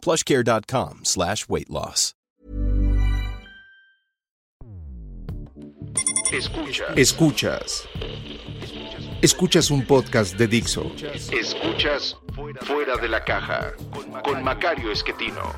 plushcare.com slash weight loss. Escuchas. Escuchas. Escuchas un podcast de Dixo. Escuchas Fuera de la Caja con Macario Esquetino.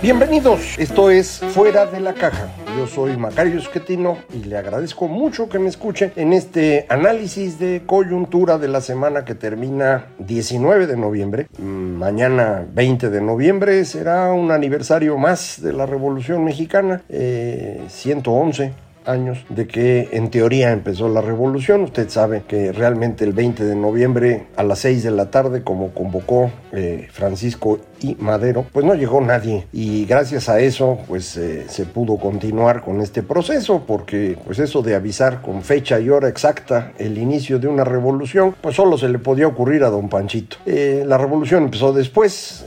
Bienvenidos, esto es Fuera de la Caja. Yo soy Macario Esquetino y le agradezco mucho que me escuche en este análisis de coyuntura de la semana que termina 19 de noviembre. Mm, Mañana 20 de noviembre será un aniversario más de la Revolución Mexicana, eh, 111 años de que en teoría empezó la revolución. Usted sabe que realmente el 20 de noviembre a las 6 de la tarde, como convocó eh, Francisco y Madero, pues no llegó nadie y gracias a eso pues eh, se pudo continuar con este proceso porque pues eso de avisar con fecha y hora exacta el inicio de una revolución pues solo se le podía ocurrir a don Panchito. Eh, la revolución empezó después.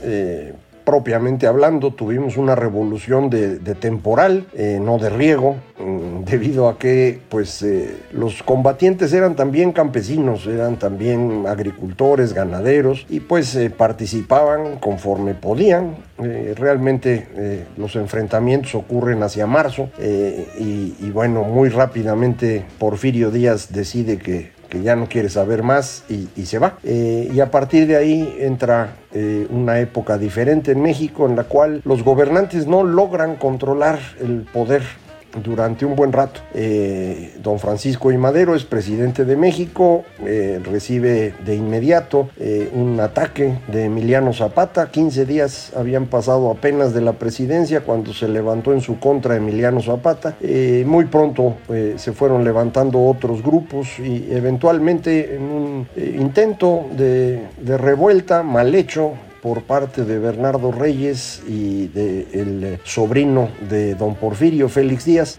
Propiamente hablando, tuvimos una revolución de, temporal, eh, no de riego, mm, debido a que pues, eh, los combatientes eran también campesinos, eran también agricultores, ganaderos, y pues eh, participaban conforme podían. Realmente los enfrentamientos ocurren hacia marzo, y, y bueno, muy rápidamente Porfirio Díaz decide que que ya no quiere saber más y, se va. Eh, y a partir de ahí entra eh, una época diferente en México en la cual los gobernantes no logran controlar el poder durante un buen rato. Eh, don Francisco I. Madero es presidente de México, eh, recibe de inmediato eh, un ataque de Emiliano Zapata. 15 días habían pasado apenas de la presidencia cuando se levantó en su contra Emiliano Zapata. Muy pronto se fueron levantando otros grupos y eventualmente en un intento de revuelta mal hecho por parte de Bernardo Reyes y del sobrino de don Porfirio, Félix Díaz.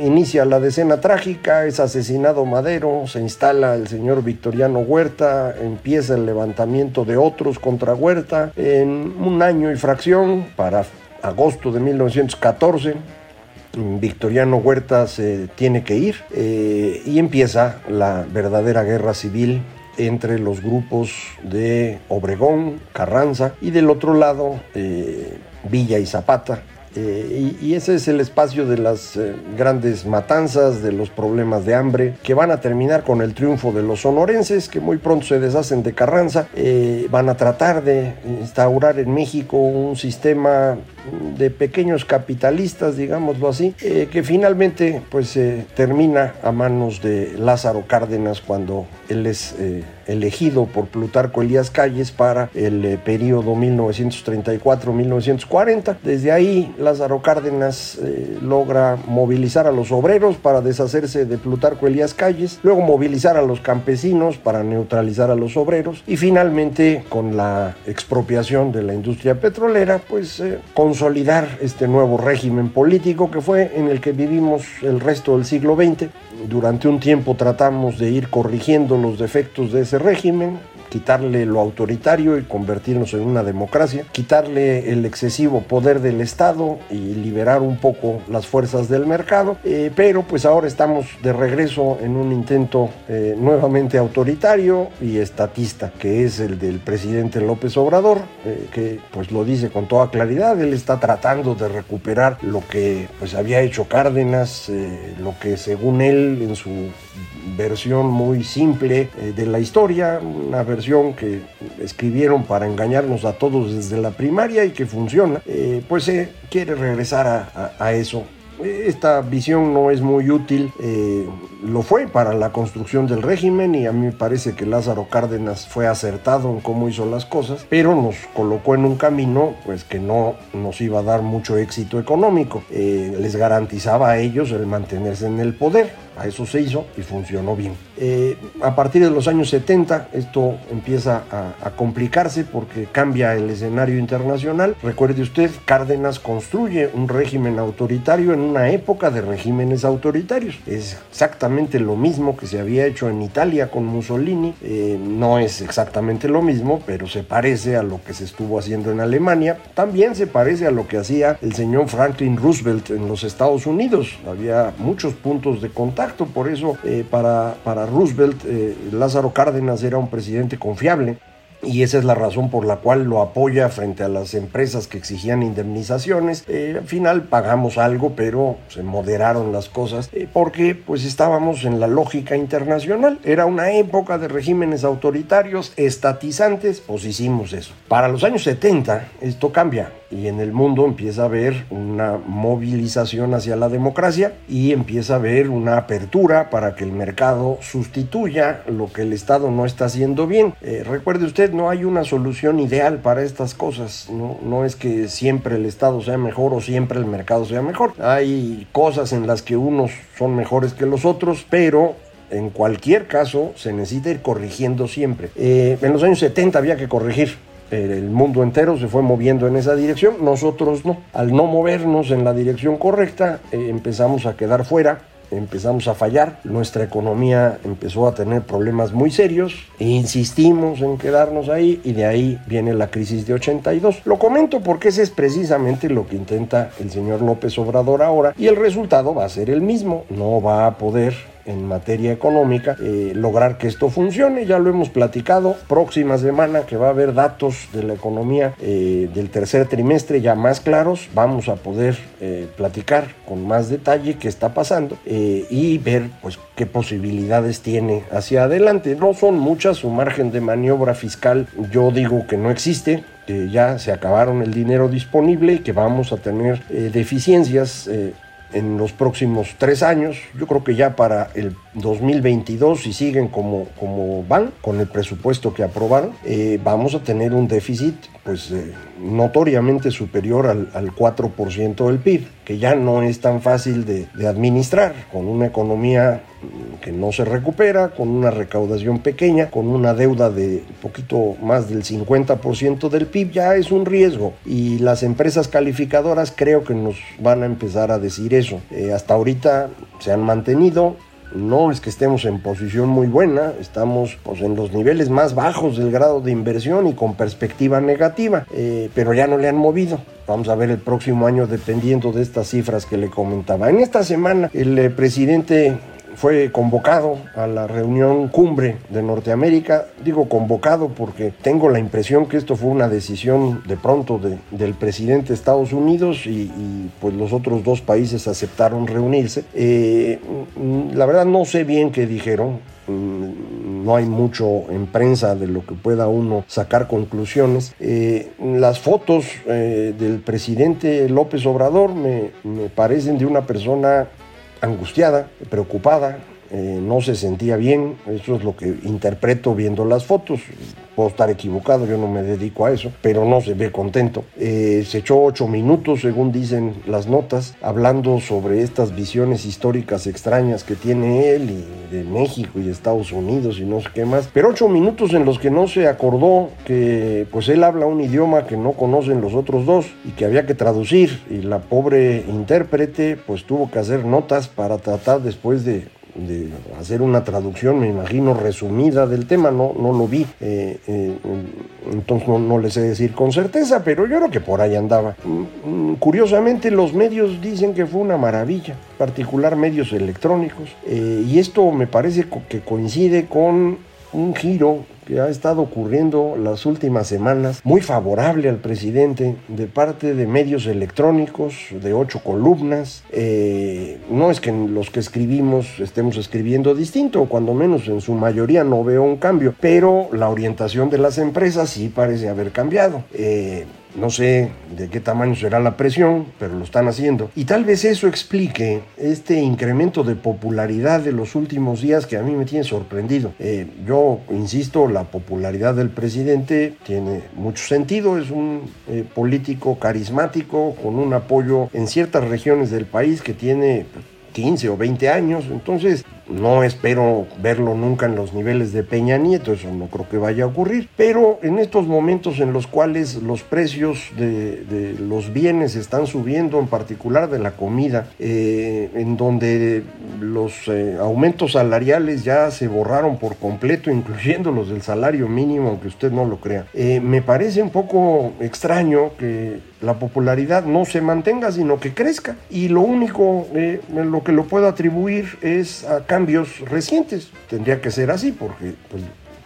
Inicia la decena trágica, es asesinado Madero, se instala el señor Victoriano Huerta, empieza el levantamiento de otros contra Huerta. En un año y fracción, para agosto de 1914, Victoriano Huerta se tiene que ir eh, y empieza la verdadera guerra civil entre los grupos de Obregón, Carranza y del otro lado eh, Villa y Zapata. Eh, y, ese es el espacio de las eh, grandes matanzas, de los problemas de hambre, que van a terminar con el triunfo de los sonorenses, que muy pronto se deshacen de Carranza, van a tratar de instaurar en México un sistema de pequeños capitalistas, digámoslo así, eh, que finalmente pues termina a manos de Lázaro Cárdenas cuando él es eh, elegido por Plutarco Elías Calles para el eh, periodo 1934-1940. Desde ahí Lázaro Cárdenas logra movilizar a los obreros para deshacerse de Plutarco Elías Calles, luego movilizar a los campesinos para neutralizar a los obreros y finalmente con la expropiación de la industria petrolera, pues consolidar este nuevo régimen político que fue en el que vivimos el resto del siglo XX. Durante un tiempo tratamos de ir corrigiendo los defectos de ese régimen, quitarle lo autoritario y convertirnos en una democracia, quitarle el excesivo poder del Estado y liberar un poco las fuerzas del mercado, eh, pero pues ahora estamos de regreso en un intento eh, nuevamente autoritario y estatista, que es el del presidente López Obrador, eh, que pues lo dice con toda claridad, él está tratando de recuperar lo que pues había hecho Cárdenas, lo que según él en su versión muy simple de la historia, una versión que escribieron para engañarnos a todos desde la primaria y que funciona, eh, pues eh, quiere regresar a, a, a, eso. Esta visión no es muy útil, eh, lo fue para la construcción del régimen y a mí me parece que Lázaro Cárdenas fue acertado en cómo hizo las cosas, pero nos colocó en un camino pues que no nos iba a dar mucho éxito económico. les garantizaba a ellos el mantenerse en el poder a eso se hizo y funcionó bien. Eh, a partir de los años 70 esto empieza a, complicarse porque cambia el escenario internacional. Recuerde usted, Cárdenas construye un régimen autoritario en una época de regímenes autoritarios. Es exactamente lo mismo que se había hecho en Italia con Mussolini. Eh, no es exactamente lo mismo, pero se parece a lo que se estuvo haciendo en Alemania. También se parece a lo que hacía el señor Franklin Roosevelt en los Estados Unidos. Había muchos puntos de contacto, por eso eh, para, para Roosevelt eh, Lázaro Cárdenas era un presidente confiable y esa es la razón por la cual lo apoya frente a las empresas que exigían indemnizaciones. Eh, al final pagamos algo, pero se moderaron las cosas eh, porque pues estábamos en la lógica internacional. Era una época de regímenes autoritarios, estatizantes, pues hicimos eso. Para los años 70 esto cambia y en el mundo empieza a haber una movilización hacia la democracia y empieza a haber una apertura para que el mercado sustituya lo que el Estado no está haciendo bien. Eh, recuerde usted, no hay una solución ideal para estas cosas, ¿no? no es que siempre el Estado sea mejor o siempre el mercado sea mejor. Hay cosas en las que unos son mejores que los otros, pero en cualquier caso se necesita ir corrigiendo siempre. Eh, en los años 70 había que corregir el mundo entero se fue moviendo en esa dirección, nosotros no. Al no movernos en la dirección correcta, eh, empezamos a quedar fuera, empezamos a fallar, nuestra economía empezó a tener problemas muy serios, e insistimos en quedarnos ahí y de ahí viene la crisis de 82. Lo comento porque ese es precisamente lo que intenta el señor López Obrador ahora y el resultado va a ser el mismo, no va a poder en materia económica, eh, lograr que esto funcione. Ya lo hemos platicado. Próxima semana que va a haber datos de la economía eh, del tercer trimestre ya más claros. Vamos a poder eh, platicar con más detalle qué está pasando y ver pues qué posibilidades tiene hacia adelante. No son muchas, su margen de maniobra fiscal yo digo que no existe que ya se acabaron el dinero disponible y que vamos a tener deficiencias en los próximos tres años. Yo creo que ya para el 2022, si siguen como, como van, con el presupuesto que aprobaron, eh, vamos a tener un déficit pues eh, notoriamente superior al, al, 4% del PIB, que ya no es tan fácil de, administrar, con una economía que no se recupera, con una recaudación pequeña, con una deuda de poquito más del 50% del PIB, ya es un riesgo. Y las empresas calificadoras creo que nos van a empezar a decir eso. Eh, hasta ahorita se han mantenido, no es que estemos en posición muy buena, estamos pues, en los niveles más bajos del grado de inversión y con perspectiva negativa, eh, pero ya no le han movido. Vamos a ver el próximo año dependiendo de estas cifras que le comentaba. En esta semana el eh, presidente fue convocado a la reunión cumbre de Norteamérica. Digo convocado porque tengo la impresión que esto fue una decisión de pronto de, del presidente de Estados Unidos y, y, pues los otros dos países aceptaron reunirse. Eh, la verdad no sé bien qué dijeron. No hay mucho en prensa de lo que pueda uno sacar conclusiones. Eh, las fotos eh, del presidente López Obrador me, me parecen de una persona angustiada, preocupada, eh, no se sentía bien, eso es lo que interpreto viendo las fotos, puedo estar equivocado, yo no me dedico a eso, pero no se ve contento. Eh, se echó ocho minutos, según dicen las notas, hablando sobre estas visiones históricas extrañas que tiene él y de México y Estados Unidos y no sé qué más, pero ocho minutos en los que no se acordó que pues él habla un idioma que no conocen los otros dos y que había que traducir. Y la pobre intérprete pues tuvo que hacer notas para tratar después de de hacer una traducción, me imagino, resumida del tema, no, no lo vi, eh, eh, entonces no, no le sé decir con certeza, pero yo creo que por ahí andaba. Mm, curiosamente los medios dicen que fue una maravilla, particular medios electrónicos, eh, y esto me parece que coincide con un giro que ha estado ocurriendo las últimas semanas, muy favorable al presidente de parte de medios electrónicos de ocho columnas. Eh, no es que los que escribimos estemos escribiendo distinto, cuando menos en su mayoría no veo un cambio, pero la orientación de las empresas sí parece haber cambiado. Eh, no sé de qué tamaño será la presión, pero lo están haciendo. Y tal vez eso explique este incremento de popularidad de los últimos días que a mí me tiene sorprendido. Eh, yo insisto, la popularidad del presidente tiene mucho sentido. Es un eh, político carismático con un apoyo en ciertas regiones del país que tiene 15 o 20 años. Entonces, no espero verlo nunca en los niveles de Peña Nieto, eso no creo que vaya a ocurrir, pero en estos momentos en los cuales los precios de, los bienes están subiendo, en particular de la comida, eh, en donde los eh, aumentos salariales ya se borraron por completo, incluyendo los del salario mínimo, aunque usted no lo crea, eh, me parece un poco extraño que la popularidad no se mantenga, sino que crezca. Y lo único en lo que lo puedo atribuir es a cambios recientes. Tendría que ser así porque pues,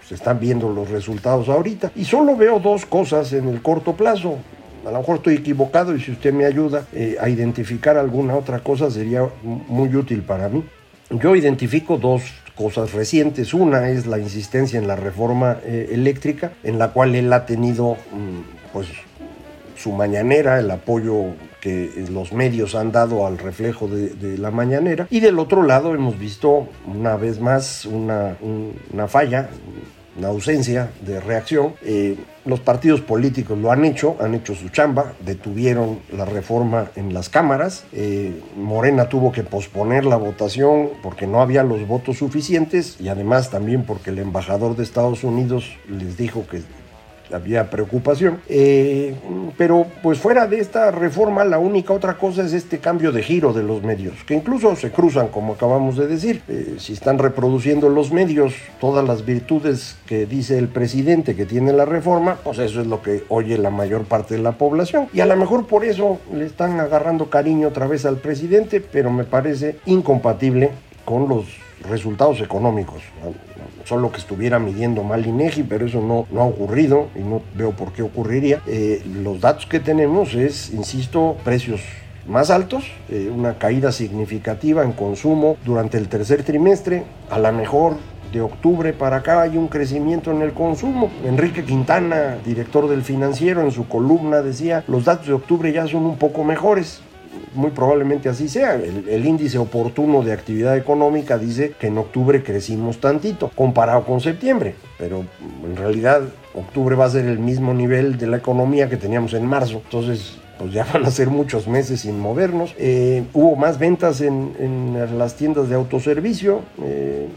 se están viendo los resultados ahorita. Y solo veo dos cosas en el corto plazo. A lo mejor estoy equivocado y si usted me ayuda eh, a identificar alguna otra cosa sería muy útil para mí. Yo identifico dos cosas recientes. Una es la insistencia en la reforma eh, eléctrica, en la cual él ha tenido mm, pues su mañanera, el apoyo que los medios han dado al reflejo de, la mañanera. Y del otro lado hemos visto una vez más una, falla, una ausencia de reacción. Eh, los partidos políticos lo han hecho, han hecho su chamba, detuvieron la reforma en las cámaras. Eh, Morena tuvo que posponer la votación porque no había los votos suficientes y además también porque el embajador de Estados Unidos les dijo que había preocupación. Eh, pero pues fuera de esta reforma, la única otra cosa es este cambio de giro de los medios, que incluso se cruzan, como acabamos de decir. Eh, si están reproduciendo los medios todas las virtudes que dice el presidente que tiene la reforma, pues eso es lo que oye la mayor parte de la población. Y a lo mejor por eso le están agarrando cariño otra vez al presidente, pero me parece incompatible con los resultados económicos solo que estuviera midiendo mal INEGI, pero eso no, no ha ocurrido y no veo por qué ocurriría. Eh, los datos que tenemos es, insisto, precios más altos, eh, una caída significativa en consumo durante el tercer trimestre, a la mejor de octubre para acá hay un crecimiento en el consumo. Enrique Quintana, director del financiero, en su columna decía, los datos de octubre ya son un poco mejores muy probablemente así sea. El, índice oportuno de actividad económica dice que en octubre crecimos tantito, comparado con septiembre, pero en realidad octubre va a ser el mismo nivel de la economía que teníamos en marzo. Entonces, pues ya van a ser muchos meses sin movernos. Eh, hubo más ventas en, las tiendas de autoservicio. Eh,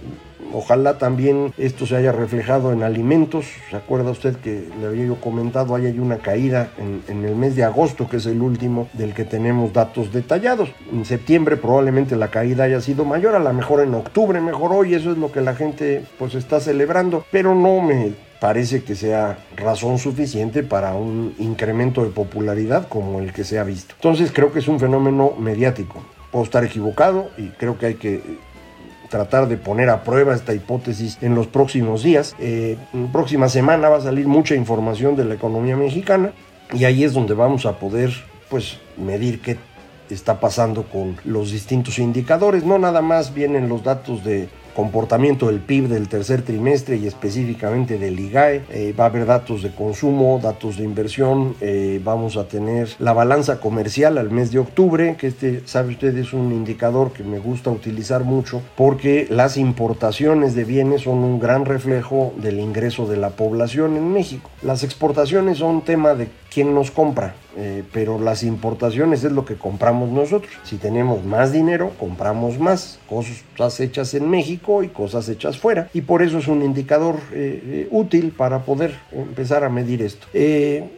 Ojalá también esto se haya reflejado en alimentos. ¿Se acuerda usted que le había yo comentado? Ahí hay una caída en, el mes de agosto, que es el último del que tenemos datos detallados. En septiembre probablemente la caída haya sido mayor, a lo mejor en octubre mejoró y eso es lo que la gente pues está celebrando. Pero no me parece que sea razón suficiente para un incremento de popularidad como el que se ha visto. Entonces creo que es un fenómeno mediático. Puedo estar equivocado y creo que hay que tratar de poner a prueba esta hipótesis en los próximos días. Eh, próxima semana va a salir mucha información de la economía mexicana y ahí es donde vamos a poder pues medir qué está pasando con los distintos indicadores. No nada más vienen los datos de comportamiento del PIB del tercer trimestre y específicamente del IGAE. Eh, va a haber datos de consumo, datos de inversión. Eh, vamos a tener la balanza comercial al mes de octubre, que este, sabe usted, es un indicador que me gusta utilizar mucho porque las importaciones de bienes son un gran reflejo del ingreso de la población en México. Las exportaciones son tema de quién nos compra. Eh, pero las importaciones es lo que compramos nosotros. Si tenemos más dinero, compramos más cosas hechas en México y cosas hechas fuera. Y por eso es un indicador eh, eh, útil para poder empezar a medir esto.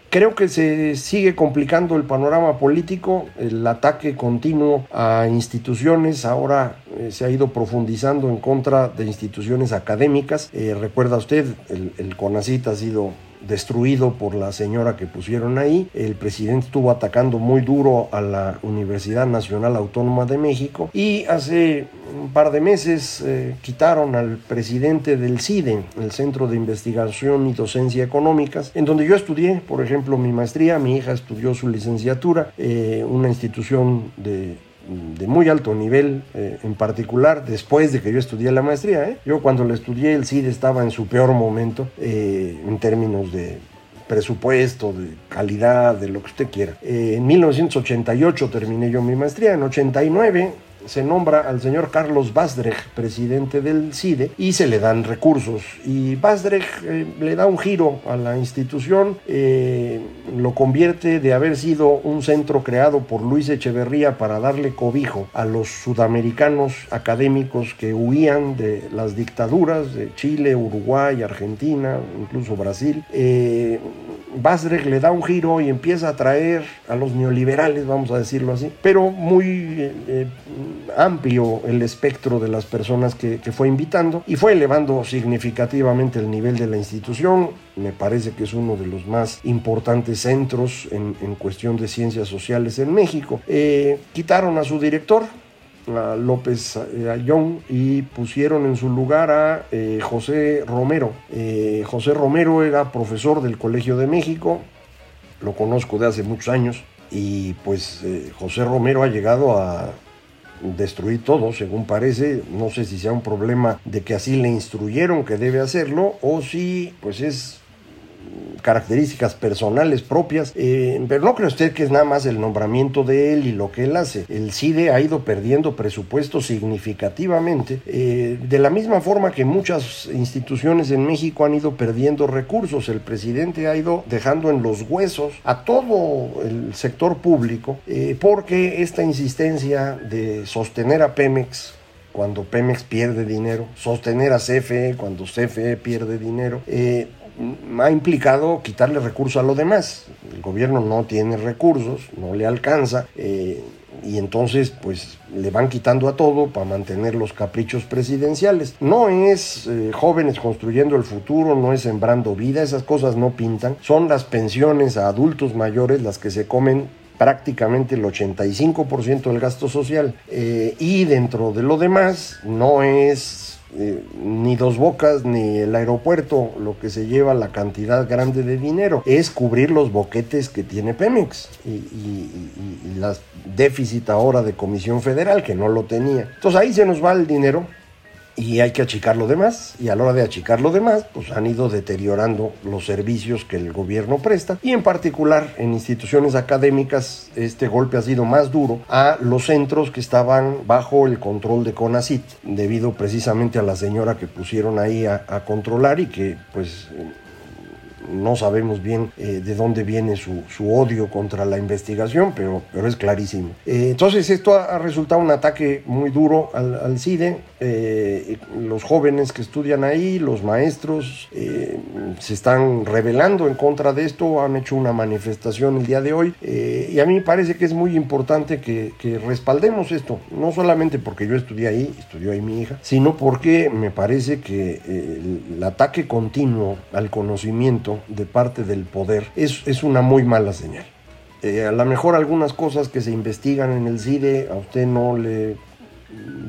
creo que se sigue complicando el panorama político, el ataque continuo a instituciones ahora se ha ido profundizando en contra de instituciones académicas. recuerda usted, el, el CONACIT ha sido destruido por la señora que pusieron ahí. El presidente estuvo atacando muy duro a la Universidad Nacional Autónoma de México y hace un par de meses eh, quitaron al presidente del CIDE, el Centro de Investigación y Docencia Económicas, en donde yo estudié, por ejemplo, mi maestría, mi hija estudió su licenciatura, eh, una institución de de muy alto nivel, eh, en particular después de que yo estudié la maestría. ¿eh? Yo cuando la estudié el CID estaba en su peor momento eh, en términos de presupuesto, de calidad, de lo que usted quiera. en 1988 terminé yo mi maestría, en 89 se nombra al señor Carlos Basdreg, presidente del CIDE, y se le dan recursos. Y Basdreg eh, le da un giro a la institución, eh, lo convierte de haber sido un centro creado por Luis Echeverría para darle cobijo a los sudamericanos académicos que huían de las dictaduras de Chile, Uruguay, Argentina, incluso Brasil. Eh, le da un giro y empieza a traer a los neoliberales, vamos a decirlo así, pero muy eh, amplio el espectro de las personas que, fue invitando y fue elevando significativamente el nivel de la institución. Me parece que es uno de los más importantes centros en, cuestión de ciencias sociales en México. Eh, quitaron a su director, a López Ayón y pusieron en su lugar a José Romero. José Romero era profesor del Colegio de México, lo conozco de hace muchos años, y pues eh, José Romero ha llegado a destruir todo, según parece. No sé si sea un problema de que así le instruyeron que debe hacerlo o si pues es características personales propias, eh, pero no cree usted que es nada más el nombramiento de él y lo que él hace. El CIDE ha ido perdiendo presupuesto significativamente, eh, de la misma forma que muchas instituciones en México han ido perdiendo recursos. El presidente ha ido dejando en los huesos a todo el sector público, eh, porque esta insistencia de sostener a Pemex cuando Pemex pierde dinero, sostener a CFE cuando CFE pierde dinero, ha implicado quitarle recursos a lo demás. El gobierno no tiene recursos, no le alcanza. Eh, y entonces pues le van quitando a todo para mantener los caprichos presidenciales. No es eh, jóvenes construyendo el futuro, no es sembrando vida, esas cosas no pintan. Son las pensiones a adultos mayores las que se comen prácticamente el 85% del gasto social. Eh, y dentro de lo demás no es eh, ni Dos Bocas ni el aeropuerto lo que se lleva la cantidad grande de dinero es cubrir los boquetes que tiene Pemex y, y, y, las déficit ahora de Comisión Federal que no lo tenía. Entonces ahí se nos va el dinero y hay que achicar lo demás. Y a la hora de achicar lo demás pues han ido deteriorando los servicios que el gobierno presta. Y en particular en instituciones académicas este golpe ha sido más duro a los centros que estaban bajo el control de CONACIT debido precisamente a la señora que pusieron ahí a, a controlar y que pues no sabemos bien eh, de dónde viene su, odio contra la investigación, pero, pero es clarísimo. Eh, entonces esto ha, resultado un ataque muy duro al, CIDE. Eh, los jóvenes que estudian ahí, los maestros, se están rebelando en contra de esto, han hecho una manifestación el día de hoy y a mí me parece que es muy importante que, que respaldemos esto, no solamente porque yo estudié ahí, estudió ahí mi hija, sino porque me parece que el ataque continuo al conocimiento de parte del poder es, es una muy mala señal. Eh, a lo mejor algunas cosas que se investigan en el CIDE a usted no le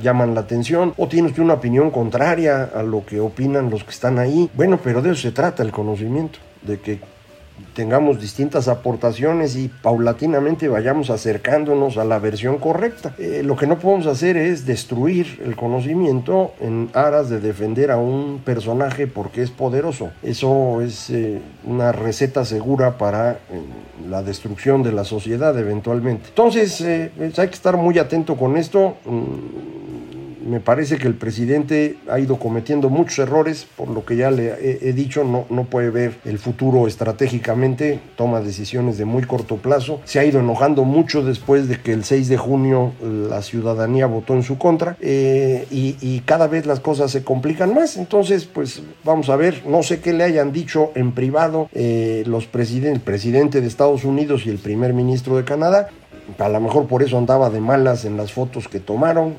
llaman la atención o tiene usted una opinión contraria a lo que opinan los que están ahí. Bueno, pero de eso se trata el conocimiento, de que tengamos distintas aportaciones y paulatinamente vayamos acercándonos a la versión correcta. Eh, lo que no podemos hacer es destruir el conocimiento en aras de defender a un personaje porque es poderoso. Eso es eh, una receta segura para eh, la destrucción de la sociedad eventualmente. Entonces pues hay que estar muy atento con esto. Mm, me parece que el presidente ha ido cometiendo muchos errores, por lo que ya le he, dicho, no, no puede ver el futuro estratégicamente, toma decisiones de muy corto plazo, se ha ido enojando mucho después de que el 6 de junio la ciudadanía votó en su contra eh, y, cada vez las cosas se complican más, entonces pues vamos a ver, no sé qué le hayan dicho en privado eh, los presidentes, el presidente de Estados Unidos y el primer ministro de Canadá, a lo mejor por eso andaba de malas en las fotos que tomaron,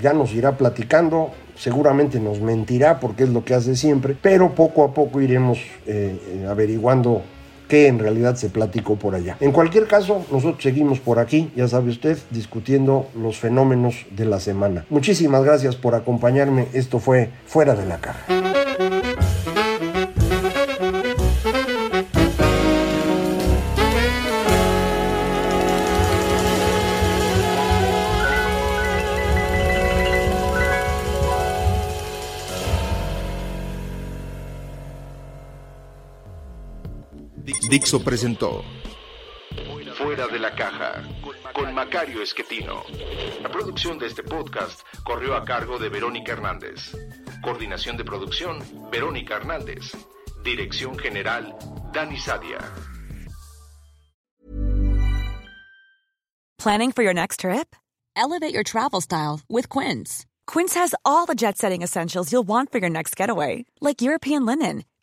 ya nos irá platicando, seguramente nos mentirá porque es lo que hace siempre, pero poco a poco iremos eh, eh, averiguando qué en realidad se platicó por allá. En cualquier caso, nosotros seguimos por aquí, ya sabe usted, discutiendo los fenómenos de la semana. Muchísimas gracias por acompañarme. Esto fue Fuera de la Caja. Dixo presentó Fuera de la Caja con Macario Esquetino. La producción de este podcast corrió a cargo de Verónica Hernández. Coordinación de producción, Verónica Hernández. Dirección General, Dani Sadia. Planning for your next trip? Elevate your travel style with Quince. Quince has all the jet setting essentials you'll want for your next getaway, like European linen,